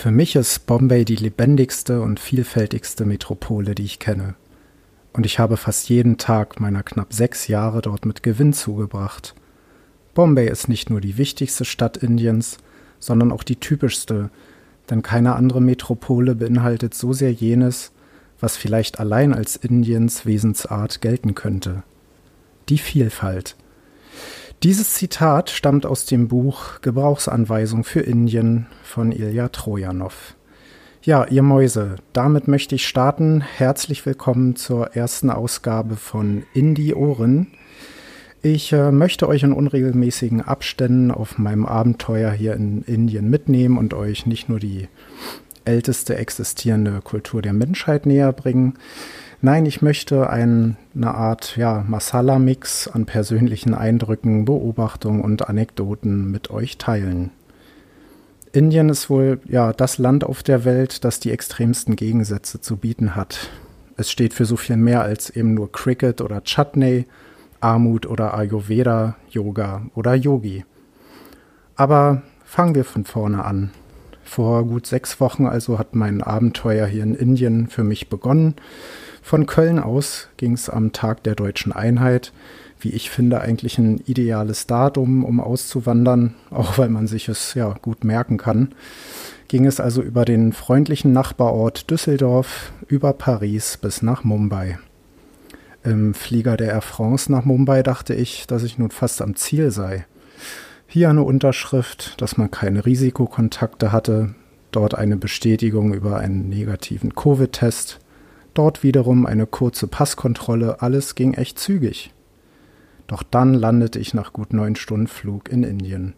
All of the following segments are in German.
Für mich ist Bombay die lebendigste und vielfältigste Metropole, die ich kenne. Und ich habe fast jeden Tag meiner knapp sechs Jahre dort mit Gewinn zugebracht. Bombay ist nicht nur die wichtigste Stadt Indiens, sondern auch die typischste, denn keine andere Metropole beinhaltet so sehr jenes, was vielleicht allein als Indiens Wesensart gelten könnte. Die Vielfalt. Dieses Zitat stammt aus dem Buch Gebrauchsanweisung für Indien von Ilya Trojanov. Ja, ihr Mäuse, damit möchte ich starten. Herzlich willkommen zur ersten Ausgabe von Indie Ohren. Ich äh, möchte euch in unregelmäßigen Abständen auf meinem Abenteuer hier in Indien mitnehmen und euch nicht nur die älteste existierende Kultur der Menschheit näher bringen, Nein, ich möchte ein, eine Art ja, Masala-Mix an persönlichen Eindrücken, Beobachtungen und Anekdoten mit euch teilen. Indien ist wohl ja das Land auf der Welt, das die extremsten Gegensätze zu bieten hat. Es steht für so viel mehr als eben nur Cricket oder Chutney, Armut oder Ayurveda, Yoga oder Yogi. Aber fangen wir von vorne an. Vor gut sechs Wochen also hat mein Abenteuer hier in Indien für mich begonnen von Köln aus ging es am Tag der deutschen Einheit, wie ich finde, eigentlich ein ideales Datum, um auszuwandern, auch weil man sich es ja gut merken kann. Ging es also über den freundlichen Nachbarort Düsseldorf, über Paris bis nach Mumbai. Im Flieger der Air France nach Mumbai dachte ich, dass ich nun fast am Ziel sei. Hier eine Unterschrift, dass man keine Risikokontakte hatte, dort eine Bestätigung über einen negativen Covid-Test Dort wiederum eine kurze Passkontrolle, alles ging echt zügig. Doch dann landete ich nach gut neun Stunden Flug in Indien.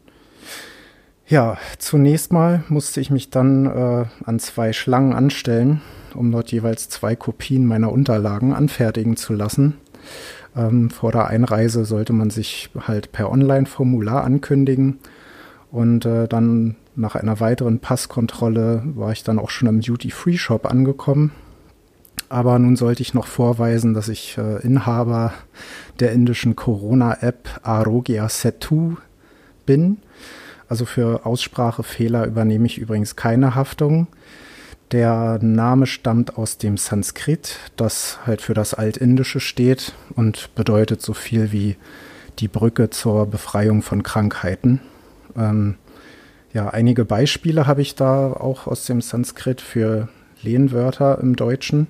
Ja, zunächst mal musste ich mich dann äh, an zwei Schlangen anstellen, um dort jeweils zwei Kopien meiner Unterlagen anfertigen zu lassen. Ähm, vor der Einreise sollte man sich halt per Online-Formular ankündigen und äh, dann nach einer weiteren Passkontrolle war ich dann auch schon im Duty-Free-Shop angekommen aber nun sollte ich noch vorweisen, dass ich äh, Inhaber der indischen Corona-App Arogya Setu bin. Also für Aussprachefehler übernehme ich übrigens keine Haftung. Der Name stammt aus dem Sanskrit, das halt für das Altindische steht und bedeutet so viel wie die Brücke zur Befreiung von Krankheiten. Ähm, ja, einige Beispiele habe ich da auch aus dem Sanskrit für Lehnwörter im Deutschen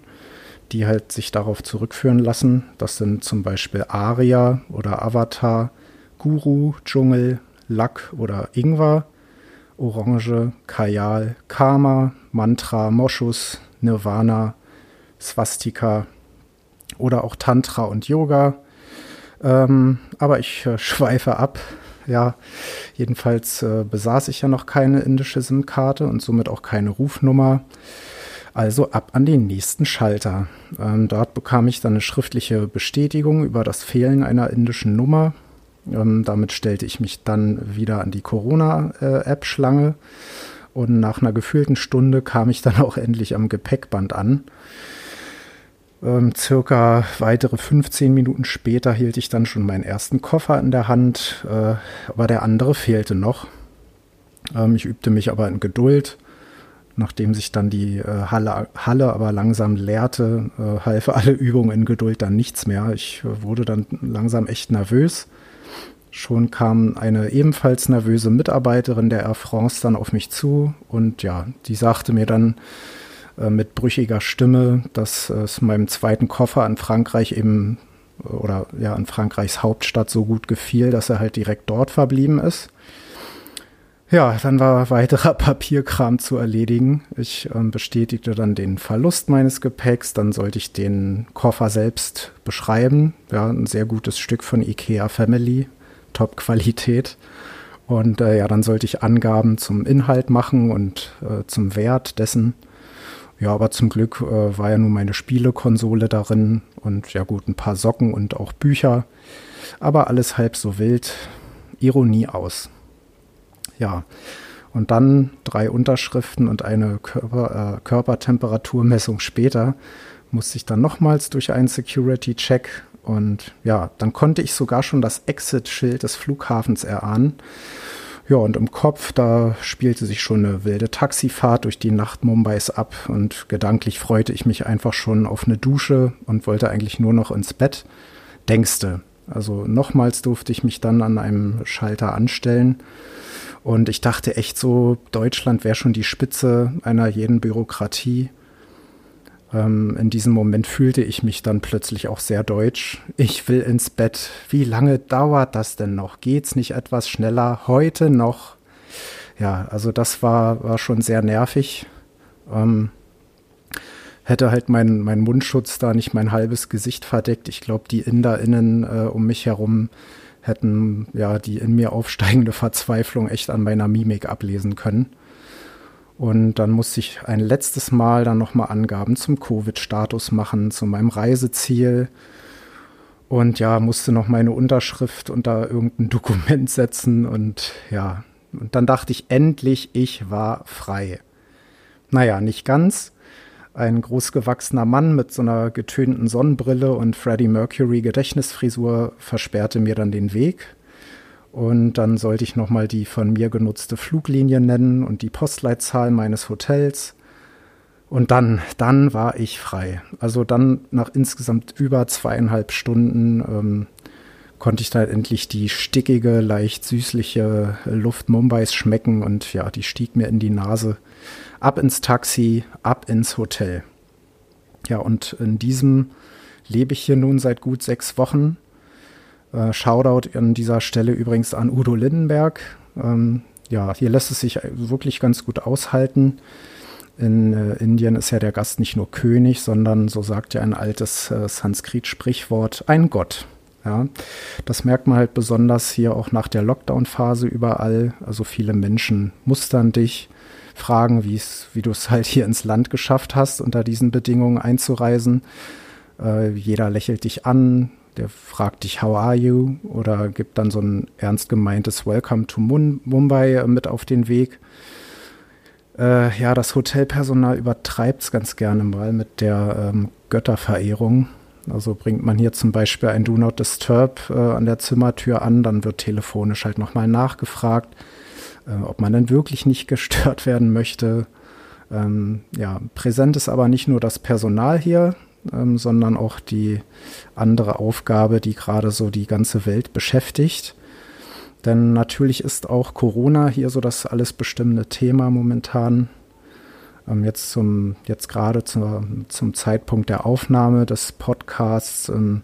die halt sich darauf zurückführen lassen. Das sind zum Beispiel Aria oder Avatar, Guru, Dschungel, Lack oder Ingwer, Orange, Kajal, Karma, Mantra, Moschus, Nirvana, Swastika oder auch Tantra und Yoga. Ähm, aber ich äh, schweife ab. Ja, jedenfalls äh, besaß ich ja noch keine indische SIM-Karte und somit auch keine Rufnummer. Also ab an den nächsten Schalter. Ähm, dort bekam ich dann eine schriftliche Bestätigung über das Fehlen einer indischen Nummer. Ähm, damit stellte ich mich dann wieder an die Corona-App-Schlange. Und nach einer gefühlten Stunde kam ich dann auch endlich am Gepäckband an. Ähm, circa weitere 15 Minuten später hielt ich dann schon meinen ersten Koffer in der Hand, äh, aber der andere fehlte noch. Ähm, ich übte mich aber in Geduld Nachdem sich dann die äh, Halle, Halle aber langsam leerte, äh, half alle Übungen in Geduld dann nichts mehr. Ich äh, wurde dann langsam echt nervös. Schon kam eine ebenfalls nervöse Mitarbeiterin der Air France dann auf mich zu und ja, die sagte mir dann äh, mit brüchiger Stimme, dass es meinem zweiten Koffer in Frankreich eben oder ja in Frankreichs Hauptstadt so gut gefiel, dass er halt direkt dort verblieben ist. Ja, dann war weiterer Papierkram zu erledigen. Ich ähm, bestätigte dann den Verlust meines Gepäcks. Dann sollte ich den Koffer selbst beschreiben. Ja, ein sehr gutes Stück von IKEA Family, Top-Qualität. Und äh, ja, dann sollte ich Angaben zum Inhalt machen und äh, zum Wert dessen. Ja, aber zum Glück äh, war ja nun meine Spielekonsole darin und ja gut, ein paar Socken und auch Bücher. Aber alles halb so wild. Ironie aus. Ja. Und dann drei Unterschriften und eine Körper, äh, Körpertemperaturmessung später musste ich dann nochmals durch einen Security-Check und ja, dann konnte ich sogar schon das Exit-Schild des Flughafens erahnen. Ja, und im Kopf, da spielte sich schon eine wilde Taxifahrt durch die Nacht Mumbais ab und gedanklich freute ich mich einfach schon auf eine Dusche und wollte eigentlich nur noch ins Bett. Denkste. Also nochmals durfte ich mich dann an einem Schalter anstellen. Und ich dachte echt so, Deutschland wäre schon die Spitze einer jeden Bürokratie. Ähm, in diesem Moment fühlte ich mich dann plötzlich auch sehr deutsch. Ich will ins Bett. Wie lange dauert das denn noch? Geht's nicht etwas schneller? Heute noch? Ja, also das war, war schon sehr nervig. Ähm, hätte halt mein, mein Mundschutz da nicht mein halbes Gesicht verdeckt. Ich glaube, die InderInnen äh, um mich herum hätten ja die in mir aufsteigende Verzweiflung echt an meiner Mimik ablesen können. Und dann musste ich ein letztes Mal dann nochmal Angaben zum Covid-Status machen, zu meinem Reiseziel. Und ja, musste noch meine Unterschrift unter irgendein Dokument setzen. Und ja, und dann dachte ich endlich, ich war frei. Naja, nicht ganz. Ein großgewachsener Mann mit so einer getönten Sonnenbrille und Freddie Mercury Gedächtnisfrisur versperrte mir dann den Weg. Und dann sollte ich nochmal die von mir genutzte Fluglinie nennen und die Postleitzahl meines Hotels. Und dann, dann war ich frei. Also dann nach insgesamt über zweieinhalb Stunden ähm, konnte ich da endlich die stickige, leicht süßliche Luft Mumbais schmecken und ja, die stieg mir in die Nase. Ab ins Taxi, ab ins Hotel. Ja, und in diesem lebe ich hier nun seit gut sechs Wochen äh, Shoutout an dieser Stelle übrigens an Udo Lindenberg. Ähm, ja, hier lässt es sich wirklich ganz gut aushalten. In äh, Indien ist ja der Gast nicht nur König, sondern, so sagt ja ein altes äh, Sanskrit-Sprichwort, ein Gott. Ja, das merkt man halt besonders hier auch nach der Lockdown-Phase überall. Also viele Menschen mustern dich, fragen, wie du es halt hier ins Land geschafft hast, unter diesen Bedingungen einzureisen. Äh, jeder lächelt dich an, der fragt dich, how are you? Oder gibt dann so ein ernst gemeintes Welcome to Mumbai äh, mit auf den Weg. Äh, ja, das Hotelpersonal übertreibt es ganz gerne mal mit der ähm, Götterverehrung. Also bringt man hier zum Beispiel ein Do Not Disturb äh, an der Zimmertür an, dann wird telefonisch halt nochmal nachgefragt, äh, ob man denn wirklich nicht gestört werden möchte. Ähm, ja, präsent ist aber nicht nur das Personal hier, ähm, sondern auch die andere Aufgabe, die gerade so die ganze Welt beschäftigt. Denn natürlich ist auch Corona hier so das alles bestimmende Thema momentan. Ähm, jetzt zum, jetzt gerade zu, zum Zeitpunkt der Aufnahme des Podcasts, ähm,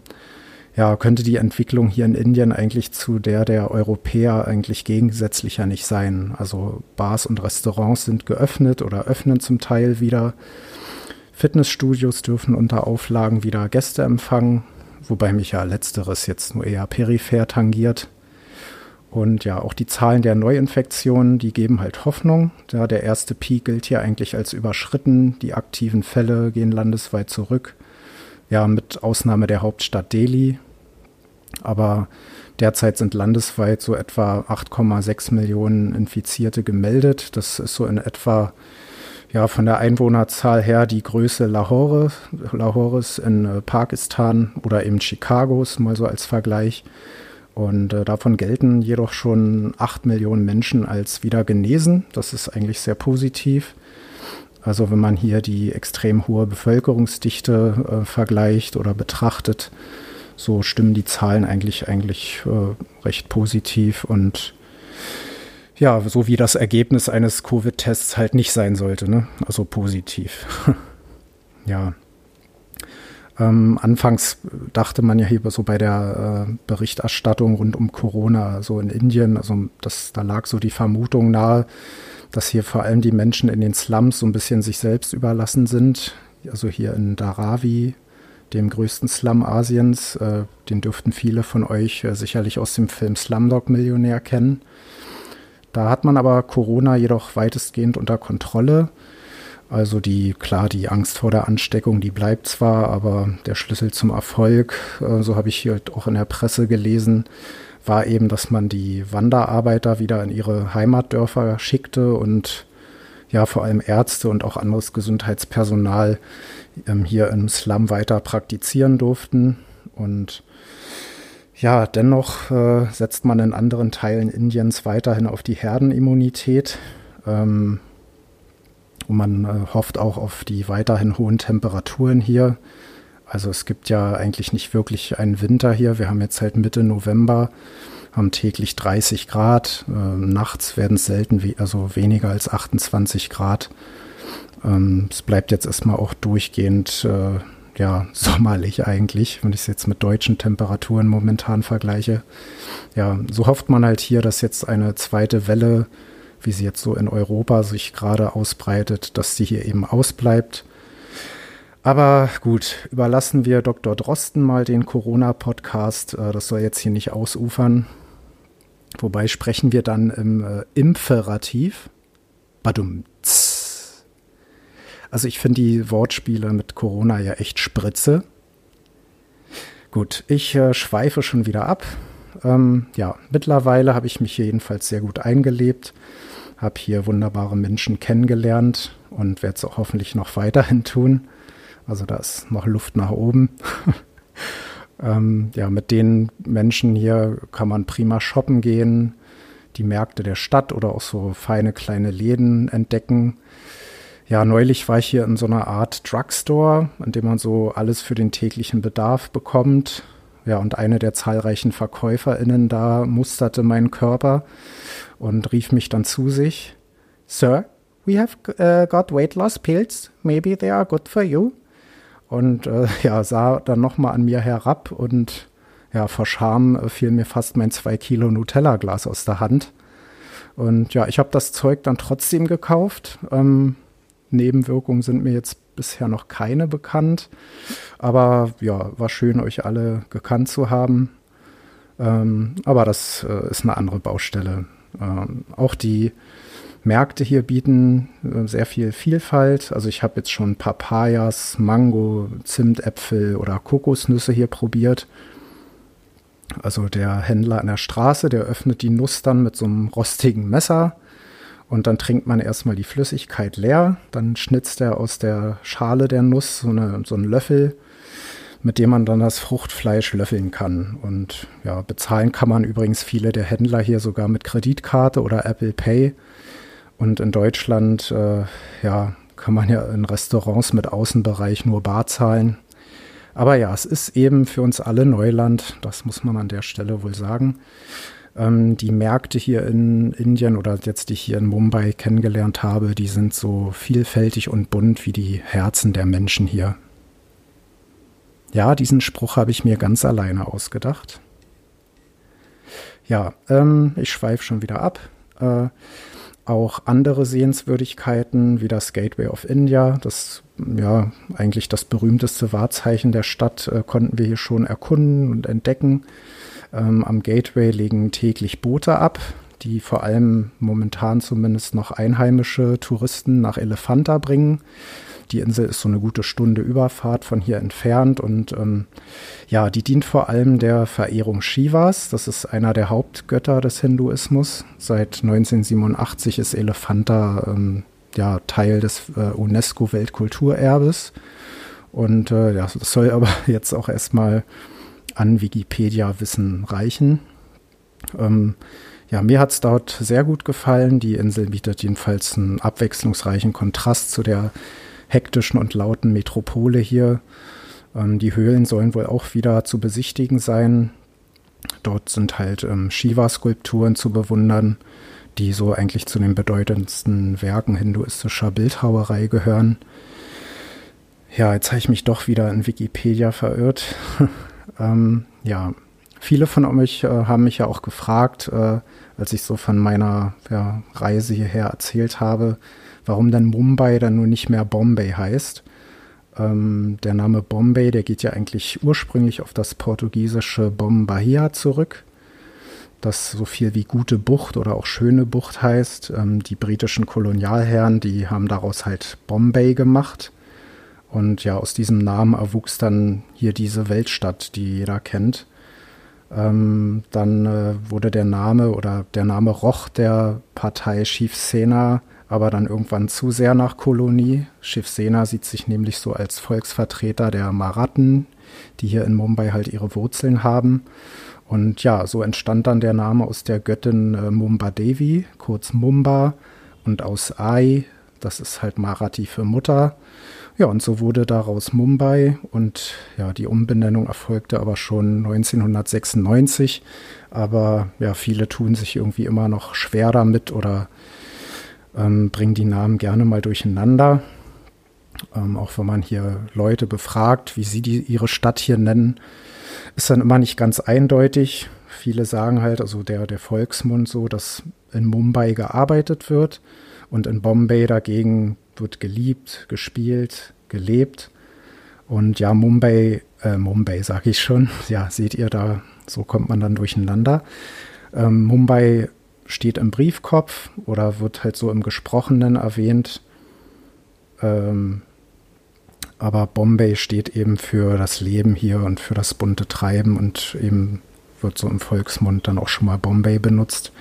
ja, könnte die Entwicklung hier in Indien eigentlich zu der der Europäer eigentlich gegensätzlicher nicht sein. Also Bars und Restaurants sind geöffnet oder öffnen zum Teil wieder. Fitnessstudios dürfen unter Auflagen wieder Gäste empfangen, wobei mich ja letzteres jetzt nur eher peripher tangiert. Und ja, auch die Zahlen der Neuinfektionen, die geben halt Hoffnung. Ja, der erste Peak gilt hier eigentlich als überschritten. Die aktiven Fälle gehen landesweit zurück. Ja, mit Ausnahme der Hauptstadt Delhi. Aber derzeit sind landesweit so etwa 8,6 Millionen Infizierte gemeldet. Das ist so in etwa ja, von der Einwohnerzahl her die Größe Lahore, Lahores in äh, Pakistan oder eben Chicagos, mal so als Vergleich. Und äh, davon gelten jedoch schon acht Millionen Menschen als wieder genesen. Das ist eigentlich sehr positiv. Also wenn man hier die extrem hohe Bevölkerungsdichte äh, vergleicht oder betrachtet, so stimmen die Zahlen eigentlich eigentlich äh, recht positiv und ja, so wie das Ergebnis eines Covid-Tests halt nicht sein sollte, ne? Also positiv. ja. Ähm, anfangs dachte man ja hier so bei der äh, Berichterstattung rund um Corona, so in Indien, also das, da lag so die Vermutung nahe, dass hier vor allem die Menschen in den Slums so ein bisschen sich selbst überlassen sind. Also hier in Dharavi, dem größten Slum Asiens, äh, den dürften viele von euch äh, sicherlich aus dem Film Slumdog Millionär kennen. Da hat man aber Corona jedoch weitestgehend unter Kontrolle. Also die, klar, die Angst vor der Ansteckung, die bleibt zwar, aber der Schlüssel zum Erfolg, äh, so habe ich hier auch in der Presse gelesen, war eben, dass man die Wanderarbeiter wieder in ihre Heimatdörfer schickte und ja, vor allem Ärzte und auch anderes Gesundheitspersonal ähm, hier im Slum weiter praktizieren durften. Und Ja, dennoch äh, setzt man in anderen Teilen Indiens weiterhin auf die Herdenimmunität. Ähm, und man äh, hofft auch auf die weiterhin hohen Temperaturen hier. Also es gibt ja eigentlich nicht wirklich einen Winter hier. Wir haben jetzt halt Mitte November, haben täglich 30 Grad. Äh, nachts werden es selten, we also weniger als 28 Grad. Ähm, es bleibt jetzt erstmal auch durchgehend äh, ja, sommerlich eigentlich, wenn ich es jetzt mit deutschen Temperaturen momentan vergleiche. Ja, so hofft man halt hier, dass jetzt eine zweite Welle, wie sie jetzt so in Europa sich gerade ausbreitet, dass sie hier eben ausbleibt. Aber gut, überlassen wir Dr. Drosten mal den Corona-Podcast. Äh, das soll jetzt hier nicht ausufern. Wobei sprechen wir dann im äh, Imperativ. Badum. Also ich finde die Wortspiele mit Corona ja echt spritze. Gut, ich äh, schweife schon wieder ab. Ähm, ja, mittlerweile habe ich mich hier jedenfalls sehr gut eingelebt, habe hier wunderbare Menschen kennengelernt und werde es auch hoffentlich noch weiterhin tun. Also da ist noch Luft nach oben. ähm, ja, mit den Menschen hier kann man prima shoppen gehen, die Märkte der Stadt oder auch so feine kleine Läden entdecken. Ja, neulich war ich hier in so einer Art Drugstore, in dem man so alles für den täglichen Bedarf bekommt. Ja, und eine der zahlreichen VerkäuferInnen da musterte meinen Körper und rief mich dann zu sich. Sir, we have uh, got weight loss pills. Maybe they are good for you. Und äh, ja, sah dann nochmal an mir herab und ja, vor Scham fiel mir fast mein zwei Kilo Nutella-Glas aus der Hand. Und ja, ich habe das Zeug dann trotzdem gekauft. Ähm, Nebenwirkungen sind mir jetzt bisher noch keine bekannt. Aber ja, war schön, euch alle gekannt zu haben. Ähm, aber das äh, ist eine andere Baustelle. Ähm, auch die Märkte hier bieten äh, sehr viel Vielfalt. Also ich habe jetzt schon Papayas, Mango, Zimtäpfel oder Kokosnüsse hier probiert. Also der Händler an der Straße, der öffnet die Nuss dann mit so einem rostigen Messer und dann trinkt man erstmal die Flüssigkeit leer, dann schnitzt er aus der Schale der Nuss so, eine, so einen Löffel, mit dem man dann das Fruchtfleisch löffeln kann. Und ja, bezahlen kann man übrigens viele der Händler hier sogar mit Kreditkarte oder Apple Pay. Und in Deutschland, äh, ja, kann man ja in Restaurants mit Außenbereich nur bar zahlen. Aber ja, es ist eben für uns alle Neuland, das muss man an der Stelle wohl sagen. Ähm, die Märkte hier in Indien oder jetzt die ich hier in Mumbai kennengelernt habe, die sind so vielfältig und bunt wie die Herzen der Menschen hier. Ja, diesen Spruch habe ich mir ganz alleine ausgedacht. Ja, ähm, ich schweife schon wieder ab. Äh, auch andere Sehenswürdigkeiten wie das Gateway of India, das ja eigentlich das berühmteste Wahrzeichen der Stadt, äh, konnten wir hier schon erkunden und entdecken. Ähm, am Gateway legen täglich Boote ab, die vor allem momentan zumindest noch einheimische Touristen nach Elefanta bringen. Die Insel ist so eine gute Stunde Überfahrt von hier entfernt und ähm, ja, die dient vor allem der Verehrung Shivas. Das ist einer der Hauptgötter des Hinduismus. Seit 1987 ist Elefanta ähm, ja Teil des äh, UNESCO-Weltkulturerbes. Und äh, ja, das soll aber jetzt auch erstmal an Wikipedia-Wissen reichen. Ähm, ja, mir hat es dort sehr gut gefallen. Die Insel bietet jedenfalls einen abwechslungsreichen Kontrast zu der hektischen und lauten Metropole hier. Ähm, die Höhlen sollen wohl auch wieder zu besichtigen sein. Dort sind halt ähm, Shiva-Skulpturen zu bewundern, die so eigentlich zu den bedeutendsten Werken hinduistischer Bildhauerei gehören. Ja, jetzt habe ich mich doch wieder in Wikipedia verirrt. Ähm, ja, viele von euch äh, haben mich ja auch gefragt, äh, als ich so von meiner ja, Reise hierher erzählt habe, warum denn Mumbai dann nun nicht mehr Bombay heißt. Ähm, der Name Bombay, der geht ja eigentlich ursprünglich auf das portugiesische Bombahia zurück, das so viel wie gute Bucht oder auch schöne Bucht heißt. Ähm, die britischen Kolonialherren, die haben daraus halt Bombay gemacht. Und ja, aus diesem Namen erwuchs dann hier diese Weltstadt, die jeder kennt. Ähm, dann äh, wurde der Name oder der Name Roch der Partei Shiv Sena aber dann irgendwann zu sehr nach Kolonie. Shiv Sena sieht sich nämlich so als Volksvertreter der Marathen, die hier in Mumbai halt ihre Wurzeln haben. Und ja, so entstand dann der Name aus der Göttin äh, Mumba Devi, kurz Mumba, und aus Ai, das ist halt Marathi für Mutter. Ja, und so wurde daraus Mumbai und ja, die Umbenennung erfolgte aber schon 1996. Aber ja, viele tun sich irgendwie immer noch schwer damit oder ähm, bringen die Namen gerne mal durcheinander. Ähm, auch wenn man hier Leute befragt, wie sie die, ihre Stadt hier nennen, ist dann immer nicht ganz eindeutig. Viele sagen halt, also der, der Volksmund so, dass in Mumbai gearbeitet wird und in Bombay dagegen wird geliebt, gespielt, gelebt. Und ja, Mumbai, äh, Mumbai sage ich schon, ja, seht ihr da, so kommt man dann durcheinander. Ähm, Mumbai steht im Briefkopf oder wird halt so im Gesprochenen erwähnt. Ähm, aber Bombay steht eben für das Leben hier und für das bunte Treiben und eben wird so im Volksmund dann auch schon mal Bombay benutzt.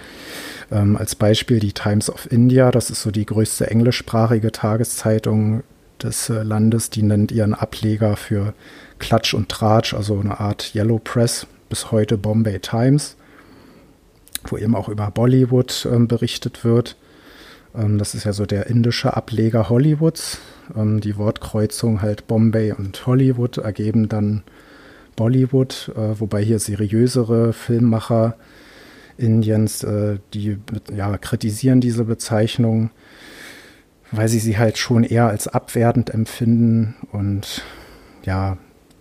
Ähm, als Beispiel die Times of India, das ist so die größte englischsprachige Tageszeitung des äh, Landes, die nennt ihren Ableger für Klatsch und Tratsch, also eine Art Yellow Press, bis heute Bombay Times, wo eben auch über Bollywood äh, berichtet wird. Ähm, das ist ja so der indische Ableger Hollywoods. Ähm, die Wortkreuzung halt Bombay und Hollywood ergeben dann Bollywood, äh, wobei hier seriösere Filmmacher Indiens, äh, die ja, kritisieren diese Bezeichnung, weil sie sie halt schon eher als abwertend empfinden und ja,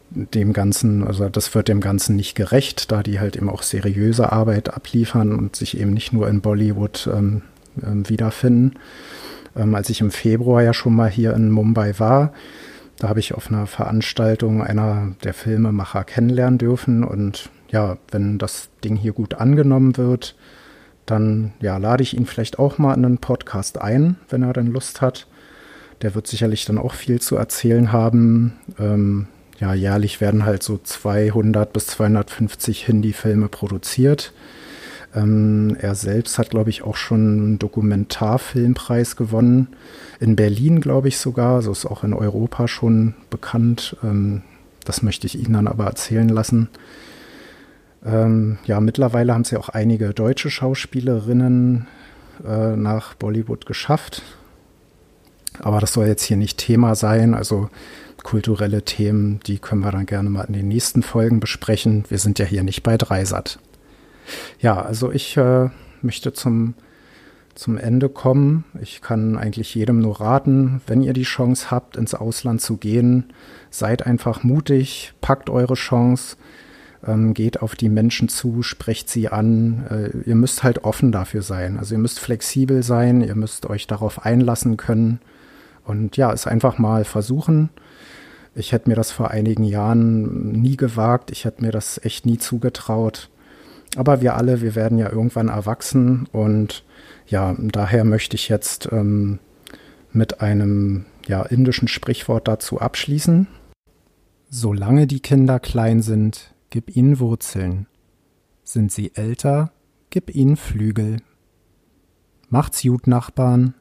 dem Ganzen, also das wird dem Ganzen nicht gerecht, da die halt eben auch seriöse Arbeit abliefern und sich eben nicht nur in Bollywood ähm, äh, wiederfinden. Ähm, als ich im Februar ja schon mal hier in Mumbai war, da habe ich auf einer Veranstaltung einer der Filmemacher kennenlernen dürfen. Und ja, wenn das Ding hier gut angenommen wird, dann ja, lade ich ihn vielleicht auch mal in einen Podcast ein, wenn er dann Lust hat. Der wird sicherlich dann auch viel zu erzählen haben. Ähm, ja, jährlich werden halt so 200 bis 250 Hindi-Filme produziert. Ähm, er selbst hat, glaube ich, auch schon einen Dokumentarfilmpreis gewonnen. In Berlin, glaube ich sogar. Also ist auch in Europa schon bekannt. Ähm, das möchte ich Ihnen dann aber erzählen lassen. Ähm, ja, mittlerweile haben es ja auch einige deutsche Schauspielerinnen äh, nach Bollywood geschafft. Aber das soll jetzt hier nicht Thema sein. Also kulturelle Themen, die können wir dann gerne mal in den nächsten Folgen besprechen. Wir sind ja hier nicht bei Dreisat. Ja, also ich äh, möchte zum, zum Ende kommen. Ich kann eigentlich jedem nur raten, wenn ihr die Chance habt, ins Ausland zu gehen, seid einfach mutig, packt eure Chance, ähm, geht auf die Menschen zu, sprecht sie an. Äh, ihr müsst halt offen dafür sein. Also ihr müsst flexibel sein, ihr müsst euch darauf einlassen können. Und ja, es einfach mal versuchen. Ich hätte mir das vor einigen Jahren nie gewagt. Ich hätte mir das echt nie zugetraut. Aber wir alle, wir werden ja irgendwann erwachsen und ja, daher möchte ich jetzt ähm, mit einem ja, indischen Sprichwort dazu abschließen. Solange die Kinder klein sind, gib ihnen Wurzeln. Sind sie älter, gib ihnen Flügel. Macht's gut, Nachbarn.